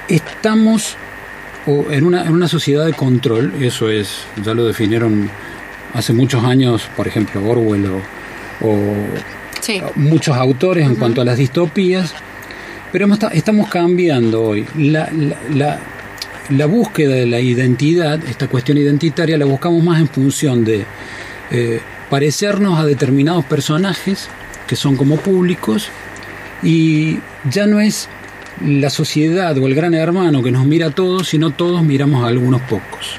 estamos o en una, en una sociedad de control, eso es, ya lo definieron hace muchos años, por ejemplo, Orwell o, o Sí. muchos autores en cuanto a las distopías, pero estamos cambiando hoy. La, la, la- la búsqueda de la identidad, esta cuestión identitaria, la buscamos más en función de eh, parecernos a determinados personajes que son como públicos y ya no es la sociedad o el gran hermano que nos mira a todos, sino todos miramos a algunos pocos.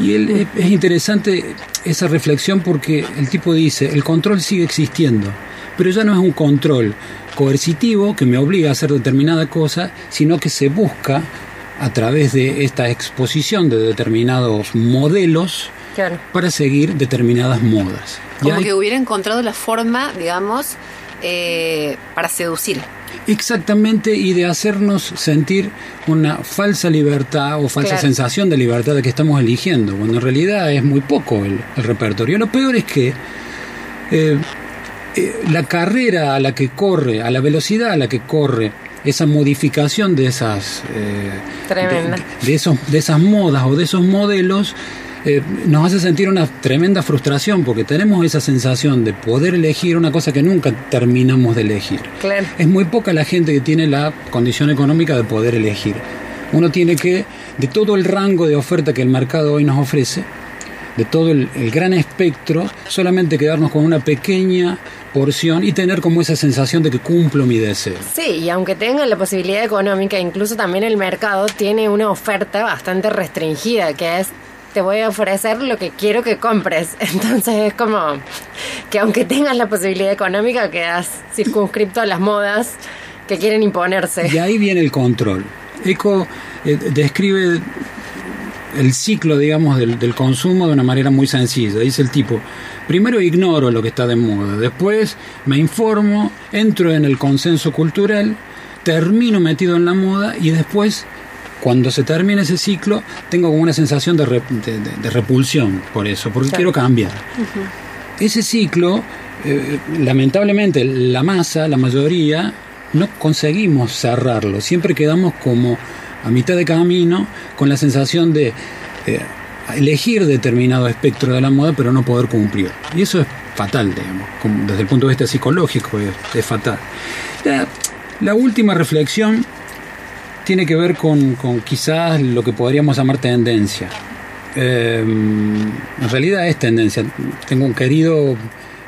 Y él, es- es interesante esa reflexión porque el tipo dice, el control sigue existiendo, pero ya no es un control coercitivo que me obliga a hacer determinada cosa, sino que se busca a través de esta exposición de determinados modelos Claro. para seguir determinadas modas. Como hay- que hubiera encontrado la forma, digamos, eh, para seducir. Exactamente, y de hacernos sentir una falsa libertad o falsa Claro. sensación de libertad de que estamos eligiendo, cuando en realidad es muy poco el, el repertorio. Lo peor es que eh, eh, la carrera a la que corre, a la velocidad a la que corre, esa modificación de esas, eh, de esos, de esas modas o de esos modelos, eh, nos hace sentir una tremenda frustración porque tenemos esa sensación de poder elegir una cosa que nunca terminamos de elegir. Claro. Es muy poca la gente que tiene la condición económica de poder elegir. Uno tiene que, de todo el rango de oferta que el mercado hoy nos ofrece, de todo el, el gran espectro, solamente quedarnos con una pequeña porción y tener como esa sensación de que cumplo mi deseo. Sí, y aunque tengan la posibilidad económica, incluso también el mercado tiene una oferta bastante restringida, que es te voy a ofrecer lo que quiero que compres. Entonces es como que aunque tengas la posibilidad económica, quedas circunscripto a las modas que quieren imponerse. Y ahí viene el control. Eco eh, describe el ciclo, digamos, del, del consumo de una manera muy sencilla. Dice el tipo, primero ignoro lo que está de moda, después me informo, entro en el consenso cultural, termino metido en la moda y después, cuando se termina ese ciclo, tengo como una sensación de, re- de- de- de repulsión por eso, porque quiero cambiar. Ese ciclo, eh, lamentablemente, la masa, la mayoría, no conseguimos cerrarlo. Siempre quedamos como a mitad de camino con la sensación de eh, elegir determinado espectro de la moda, pero no poder cumplir. Y eso es fatal, digamos, como desde el punto de vista psicológico, es, es fatal. La, la última reflexión tiene que ver con, quizás lo que podríamos llamar tendencia. Eh, en realidad es tendencia. Tengo un querido,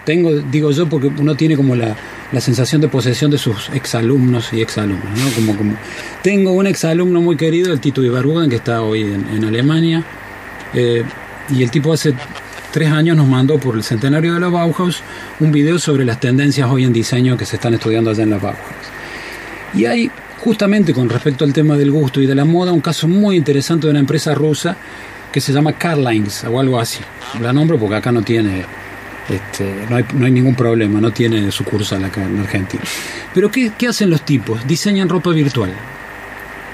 tengo, digo yo, porque uno tiene como la, la sensación de posesión de sus exalumnos y exalumnos, ¿no? Como, como, tengo un exalumno muy querido, el Tito Ibarbugen, que está hoy en, en Alemania, eh, y el tipo hace tres años nos mandó por el centenario de la Bauhaus un video sobre las tendencias hoy en diseño que se están estudiando allá en la Bauhaus. Y hay, justamente con respecto al tema del gusto y de la moda, un caso muy interesante de una empresa rusa que se llama Carlines o algo así. La nombro porque acá no tiene, este, no, hay, no hay ningún problema, no tiene sucursal acá en Argentina. Pero ¿qué, qué hacen los tipos? Diseñan ropa virtual.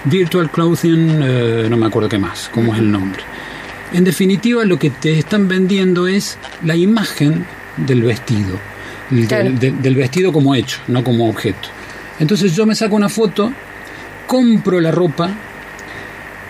Virtual Clothing, eh, no me acuerdo qué más, cómo es el nombre. En definitiva, lo que te están vendiendo es la imagen del vestido, del, Claro. del- del vestido como hecho, no como objeto. Entonces yo me saco una foto, compro la ropa,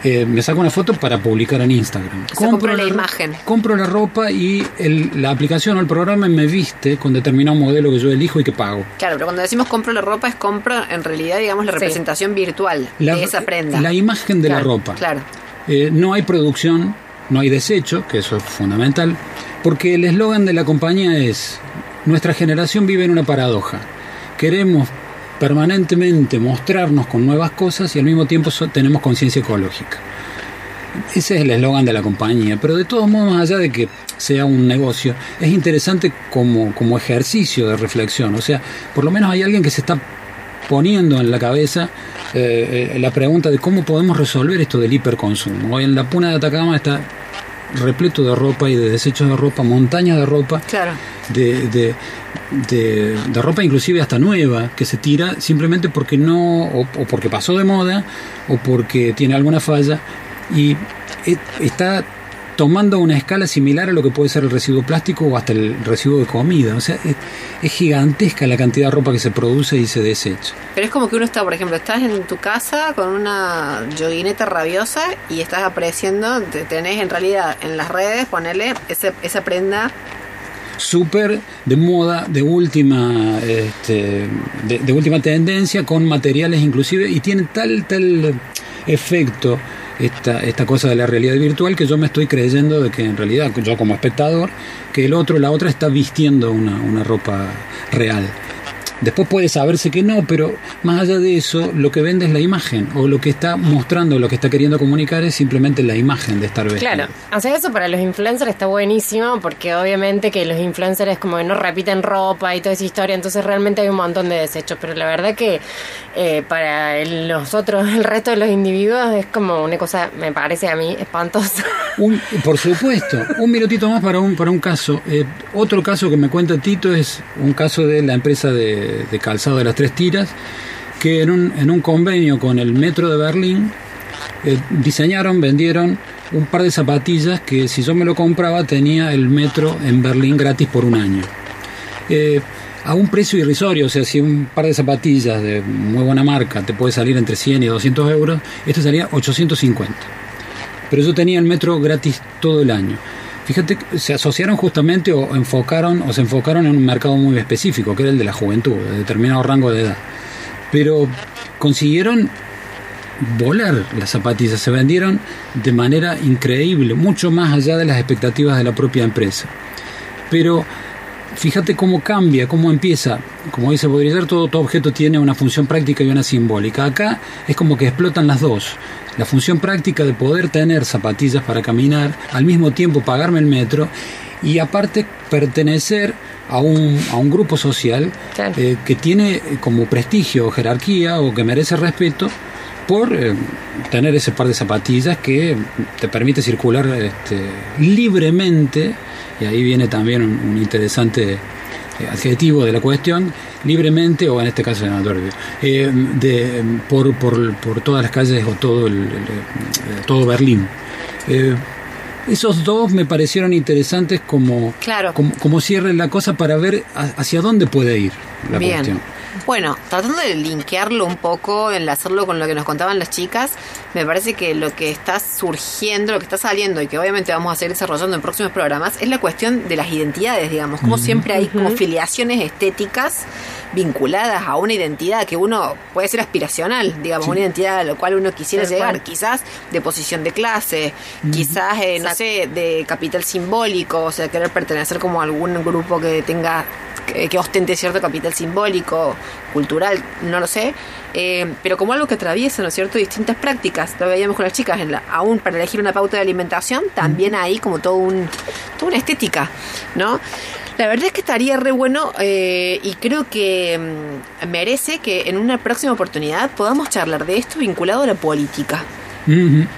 eh, me saco una foto para publicar en Instagram. Compro la imagen. Compro la ropa y el- la aplicación o el programa me viste con determinado modelo que yo elijo y que pago. Claro, pero cuando decimos compro la ropa es compro en realidad, digamos, la Sí. representación virtual La, de esa prenda. la imagen de la ropa. Claro. Eh, no hay producción, no hay desecho, que eso es fundamental, porque el eslogan de la compañía es, nuestra generación vive en una paradoja. Queremos permanentemente mostrarnos con nuevas cosas y al mismo tiempo tenemos conciencia ecológica. Ese es el eslogan de la compañía, pero de todos modos, más allá de que sea un negocio, es interesante como, como ejercicio de reflexión. O sea, por lo menos hay alguien que se está poniendo en la cabeza eh, eh, la pregunta de cómo podemos resolver esto del hiperconsumo. Hoy en la Puna de Atacama está repleto de ropa y de desechos de ropa, montañas de ropa, Claro. de, de, de- de ropa inclusive hasta nueva, que se tira simplemente porque no, o, o porque pasó de moda, o porque tiene alguna falla, y e- está tomando una escala similar a lo que puede ser el residuo plástico o hasta el residuo de comida. O sea, es, es gigantesca la cantidad de ropa que se produce y se desecha. Pero es como que uno está, por ejemplo, estás en tu casa con una joguineta rabiosa y estás apreciando, te tenés en realidad en las redes, ponerle ese, esa prenda. súper de moda, de última, este, de, de última tendencia, con materiales inclusive, y tiene tal, tal efecto esta, esta cosa de la realidad virtual que yo me estoy creyendo de que en realidad, yo como espectador, que el otro, la otra está vistiendo una, una ropa real. Después puede saberse que no, pero más allá de eso, lo que vende es la imagen, o lo que está mostrando, lo que está queriendo comunicar es simplemente la imagen de estar vestido. Claro, hacer eso para los influencers está buenísimo porque obviamente que los influencers como que no repiten ropa y toda esa historia, entonces realmente hay un montón de desechos, pero la verdad que eh, para el- nosotros, el resto de los individuos es como una cosa, me parece a mí, espantosa. Un- por supuesto, un minutito más para un, para un caso. Eh, otro caso que me cuenta Tito es un caso de la empresa de, de calzado de las tres tiras, que en un, en un convenio con el Metro de Berlín eh, diseñaron, vendieron un par de zapatillas que si yo me lo compraba tenía el Metro en Berlín gratis por un año. Eh, a un precio irrisorio, o sea, si un par de zapatillas de muy buena marca te puede salir entre 100 y 200 euros, esto salía 850. pero yo tenía el metro gratis todo el año. Fíjate, se asociaron justamente o enfocaron o se enfocaron en un mercado muy específico, que era el de la juventud, de determinado rango de edad. Pero consiguieron volar las zapatillas, se vendieron de manera increíble, mucho más allá de las expectativas de la propia empresa. Pero fíjate cómo cambia, cómo empieza. Como dice Baudrillard, todo, todo objeto tiene una función práctica y una simbólica. Acá es como que explotan las dos. La función práctica de poder tener zapatillas para caminar, al mismo tiempo pagarme el metro y aparte pertenecer a un, a un grupo social Claro. eh, que tiene como prestigio o jerarquía o que merece respeto por eh, tener ese par de zapatillas que te permite circular este, libremente, y ahí viene también un, un interesante eh, adjetivo de la cuestión, libremente, o en este caso en adverbio, eh, de, por, por, por todas las calles o todo, el, el, eh, todo Berlín. Eh, esos dos me parecieron interesantes como, Claro. como, como cierre la cosa para ver ha- hacia dónde puede ir la Bien. cuestión. Bueno, tratando de linkearlo un poco, enlazarlo con lo que nos contaban las chicas, me parece que lo que está surgiendo, lo que está saliendo y que obviamente vamos a seguir desarrollando en próximos programas es la cuestión de las identidades, digamos. Como siempre hay como filiaciones estéticas vinculadas a una identidad que uno puede ser aspiracional, digamos, una identidad a la cual uno quisiera llegar, cual. quizás de posición de clase, quizás, eh, no sé, de capital simbólico, o sea, querer pertenecer como a algún grupo que tenga que, que ostente cierto capital simbólico, cultural, no lo sé, eh, pero como algo que atraviesa, ¿no es cierto?, distintas prácticas. Lo veíamos con las chicas, en la, aún para elegir una pauta de alimentación, también hay como todo un, toda una estética, ¿no? La verdad es que estaría re bueno eh, y creo que mm, merece que en una próxima oportunidad podamos charlar de esto vinculado a la política.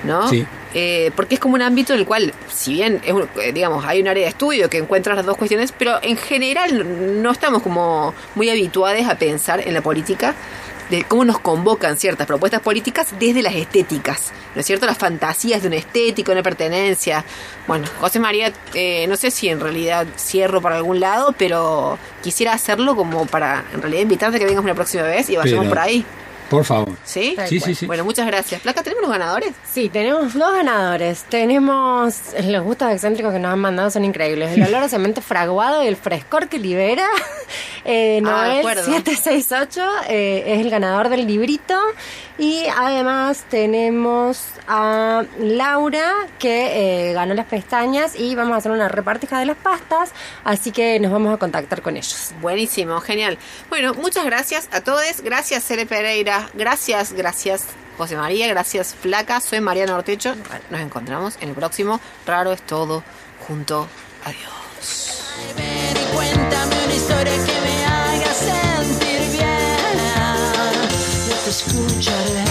¿no? Sí. Eh, porque es como un ámbito en el cual, si bien es un- eh, digamos, hay un área de estudio que encuentra las dos cuestiones, pero en general no estamos como muy habituados a pensar en la política de cómo nos convocan ciertas propuestas políticas desde las estéticas, ¿no es cierto? Las fantasías de una estética, una pertenencia. Bueno, José María, eh, no sé si en realidad cierro para algún lado, pero quisiera hacerlo como para, en realidad, invitarte a que vengas una próxima vez y vayamos Pero- por ahí. Por favor. ¿Sí? Tal Sí, cual. sí, sí. Bueno, muchas gracias. Placa, ¿tenemos los ganadores? Sí, tenemos dos ganadores. Tenemos los gustos excéntricos que nos han mandado son increíbles. El olor a cemento fraguado y el frescor que libera. Eh, Ah, Noel acuerdo. 768 eh, es el ganador del librito. Y además tenemos a Laura que eh, ganó las pestañas y vamos a hacer una repartija de las pastas. Así que nos vamos a contactar con ellos. Buenísimo, genial. Bueno, muchas gracias a todos. Gracias, Cere Pereira. Gracias, gracias, José María. Gracias, Flaca. Soy Mariana Ortecho. Nos encontramos en el próximo Raro es Todo junto. Adiós. Cuéntame una historia que me haga sentir bien. Yo te escucharé.